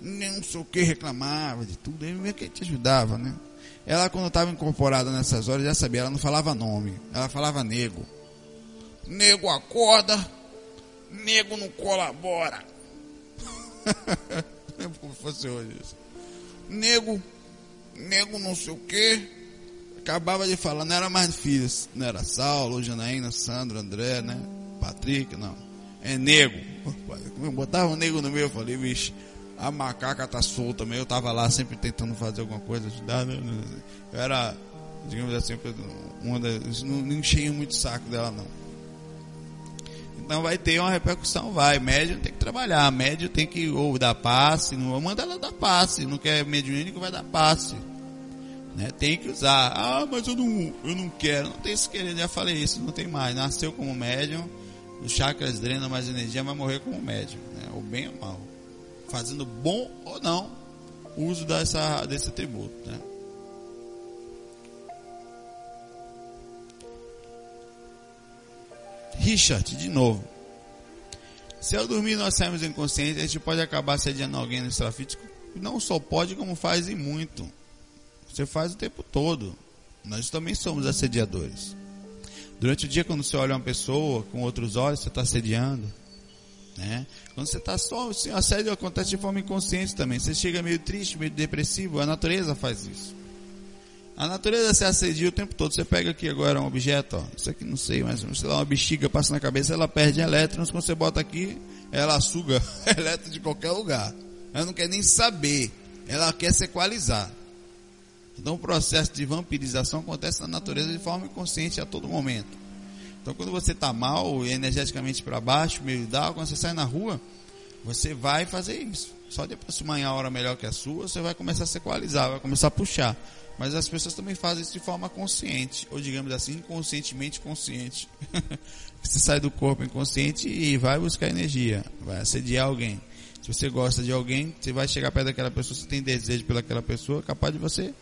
Não sei o que reclamava de tudo. Aí meio que te ajudava, né? Ela, quando estava incorporada nessas horas, já sabia, ela não falava nome. Ela falava nego. Nego acorda, nego não colabora. Lembro como fosse hoje isso. Nego, nego não sei o que acabava de falar, não era mais filhos, não era Saulo, Janaína, Sandro, André, né? Patrick, não. É nego. Botava um nego no meio, eu falei, vixe, a macaca tá solta, eu tava lá sempre tentando fazer alguma coisa, ajudar, né? Eu era, digamos assim, uma das, não, não enchia muito o saco dela, não. Então vai ter uma repercussão, vai. Médio tem que trabalhar, médio tem que ou dar passe, não manda ela dar passe, não quer mediúnico, vai dar passe. Né? Tem que usar. Ah, mas eu não, eu não quero. Não tem esse querer, já falei isso, não tem mais. Nasceu como médium, os chakras drenam mais energia, vai morrer como médium. Né? Ou bem ou mal. Fazendo bom ou não uso dessa, desse atributo. Né? Richard, de novo. Se eu dormir nós saímos inconscientes, a gente pode acabar sediando alguém no extrafísico. Não só pode, como faz e muito. Você faz o tempo todo. Nós também somos assediadores. Durante o dia, quando você olha uma pessoa com outros olhos, você está assediando. Né? Quando você está só, assim, o assédio acontece de forma inconsciente também. Você chega meio triste, meio depressivo, a natureza faz isso. A natureza se assedia o tempo todo. Você pega aqui agora um objeto, ó, isso aqui não sei, mas sei lá, uma bexiga passa na cabeça, ela perde elétrons. Quando você bota aqui, ela suga elétrons de qualquer lugar. Ela não quer nem saber. Ela quer se equalizar. Então o processo de vampirização acontece na natureza de forma inconsciente a todo momento. Então quando você está mal, energeticamente para baixo, meio d'água, quando você sai na rua, você vai fazer isso. Só depois de manhã a hora melhor que a sua, você vai começar a se equalizar, vai começar a puxar. Mas as pessoas também fazem isso de forma consciente, ou digamos assim, inconscientemente consciente. você sai do corpo inconsciente e vai buscar energia, vai assediar alguém. Se você gosta de alguém, você vai chegar perto daquela pessoa, você tem desejo pelaquela pessoa, é capaz de você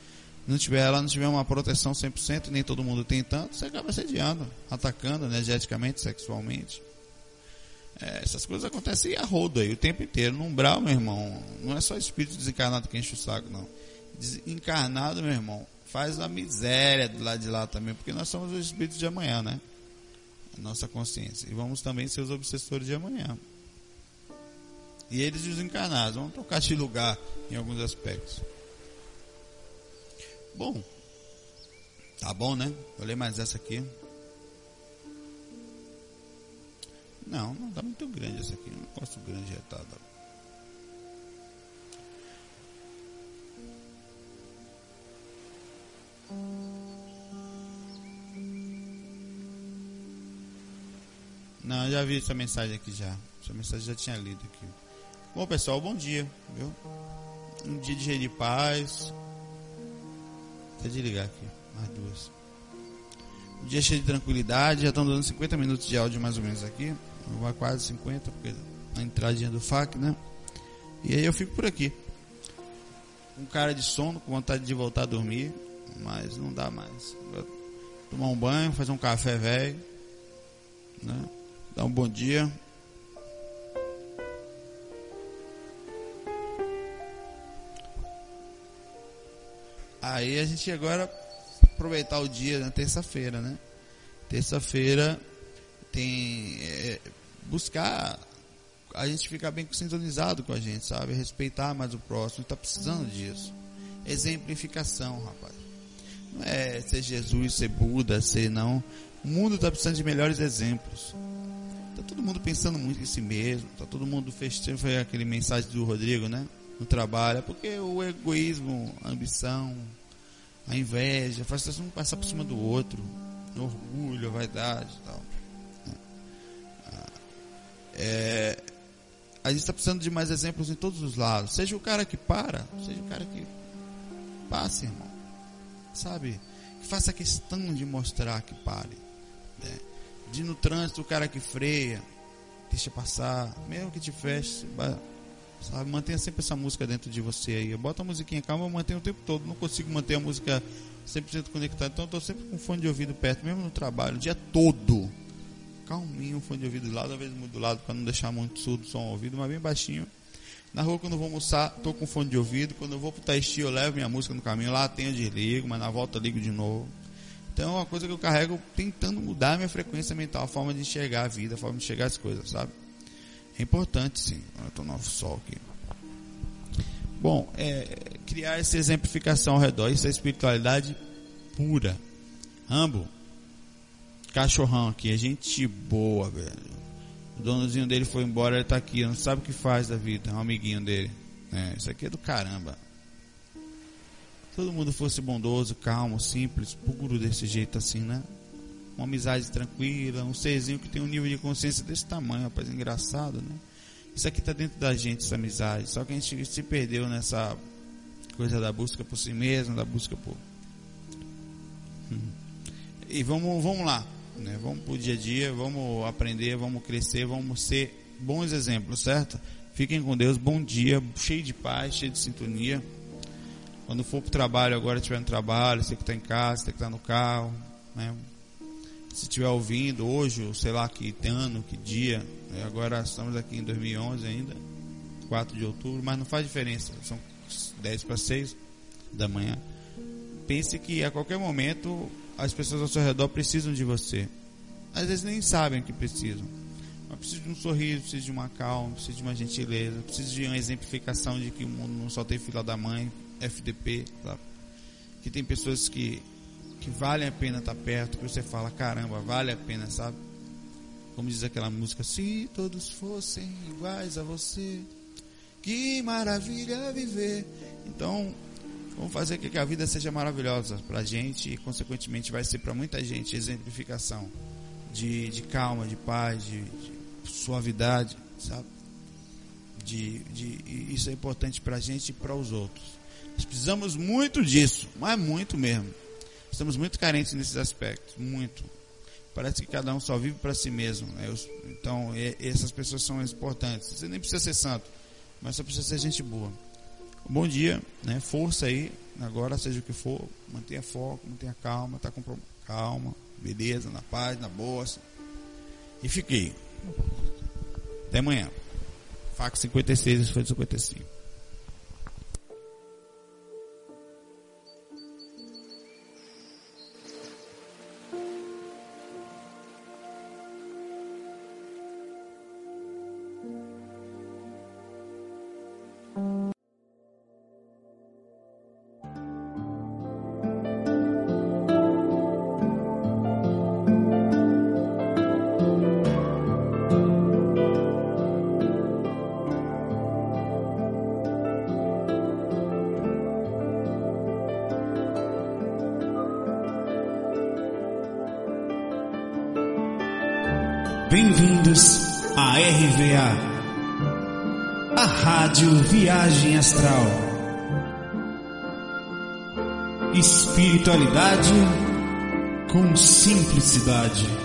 não tiver ela não tiver uma proteção 100%, nem todo mundo tem tanto, você acaba sediando, atacando energeticamente, sexualmente. É, essas coisas acontecem a rodo aí o tempo inteiro. No umbral, meu irmão, não é só espírito desencarnado que enche o saco, não. Desencarnado, meu irmão, faz a miséria do lado de lá também, porque nós somos os espíritos de amanhã, né? A nossa consciência. E vamos também ser os obsessores de amanhã. E eles desencarnados, vão tocar de lugar em alguns aspectos. Bom, tá bom, né? Vou ler mais essa aqui. Não, não tá muito grande essa aqui. Não gosto grande retada. Não, já vi essa mensagem aqui já. Essa mensagem já tinha lido aqui. Bom pessoal, bom dia, viu? Um dia de de paz. Até desligar aqui, as duas. Um dia cheio de tranquilidade, já estão dando 50 minutos de áudio mais ou menos aqui. Vai quase 50, porque a entradinha do FAC, né? E aí eu fico por aqui. Com cara de sono, com vontade de voltar a dormir, mas não dá mais. Tomar um banho, fazer um café velho, né? Dar um bom dia. Aí a gente agora aproveitar o dia na terça-feira, né? Terça-feira tem é, buscar a gente ficar bem sintonizado com a gente, sabe? Respeitar mais o próximo, está precisando disso. Exemplificação, rapaz. Não é ser Jesus, ser Buda, ser não. O mundo está precisando de melhores exemplos. Tá todo mundo pensando muito em si mesmo, tá todo mundo festejando, foi aquele mensagem do Rodrigo, né? No trabalho, é porque o egoísmo, a ambição, a inveja, faz todo mundo passar por cima do outro, o orgulho, a vaidade e tal. É, a gente está precisando de mais exemplos em todos os lados. Seja o cara que para, seja o cara que passe, irmão. Sabe? Que faça questão de mostrar que pare. Né? De no trânsito o cara que freia, deixa passar, mesmo que te feche, sabe? Mantenha sempre essa música dentro de você aí. Bota a musiquinha calma, eu mantenho o tempo todo. Não consigo manter a música 100% conectada, então eu estou sempre com fone de ouvido perto, mesmo no trabalho, o dia todo calminho, fone de ouvido do lado, às vezes mudo do lado para não deixar muito surdo o som ao ouvido, mas bem baixinho. Na rua, quando eu vou almoçar, tô com fone de ouvido. Quando eu vou pro Taisti, eu levo minha música no caminho. Lá tenho, desligo, mas na volta ligo de novo. Então é uma coisa que eu carrego tentando mudar a minha frequência mental, a forma de enxergar a vida, a forma de enxergar as coisas, sabe? É importante, sim. Eu tô no sol aqui. Bom, é, criar essa exemplificação ao redor, isso é espiritualidade pura. Rambo, cachorrão aqui, é gente boa, velho. O donozinho dele foi embora, ele tá aqui, não sabe o que faz da vida, é um amiguinho dele. É, isso aqui é do caramba. Todo mundo fosse bondoso, calmo, simples, puro desse jeito assim, né? Uma amizade tranquila, um serzinho que tem um nível de consciência desse tamanho, rapaz, engraçado, né? Isso aqui tá dentro da gente, essa amizade. Só que a gente se perdeu nessa coisa da busca por si mesmo, da busca por. Hum. E vamos, vamos lá. Né? Vamos pro dia a dia, vamos aprender, vamos crescer, vamos ser bons exemplos, certo? Fiquem com Deus, bom dia, cheio de paz, cheio de sintonia. Quando for pro trabalho agora, estiver no trabalho, você que está em casa, você que está no carro, né? Se estiver ouvindo hoje, ou sei lá que ano, que dia, né? agora estamos aqui em 2011 ainda, 4 de outubro, mas não faz diferença, são 10 para 6 da manhã. Pense que a qualquer momento as pessoas ao seu redor precisam de você. Às vezes nem sabem que precisam. Mas precisam de um sorriso, precisam de uma calma, precisam de uma gentileza, precisam de uma exemplificação de que o mundo não só tem fila da mãe, FDP, sabe? Que tem pessoas que, que valem a pena estar perto, que você fala, caramba, vale a pena, sabe? Como diz aquela música, se todos fossem iguais a você, que maravilha viver. Então, Vamos fazer que a vida seja maravilhosa para a gente e, consequentemente, vai ser para muita gente exemplificação de, de calma, de paz, de, de suavidade, sabe? De, de, isso é importante para a gente e para os outros. Nós precisamos muito disso, mas muito mesmo. Estamos muito carentes nesses aspectos, muito. Parece que cada um só vive para si mesmo. Né? então, essas pessoas são importantes. Você nem precisa ser santo, mas só precisa ser gente boa. Bom dia, né? Força aí, agora seja o que for, mantenha foco, mantenha calma, tá com calma, beleza, na paz, na boa. E fiquei. Até amanhã. Fax 56, esse foi 55. Simplicidade.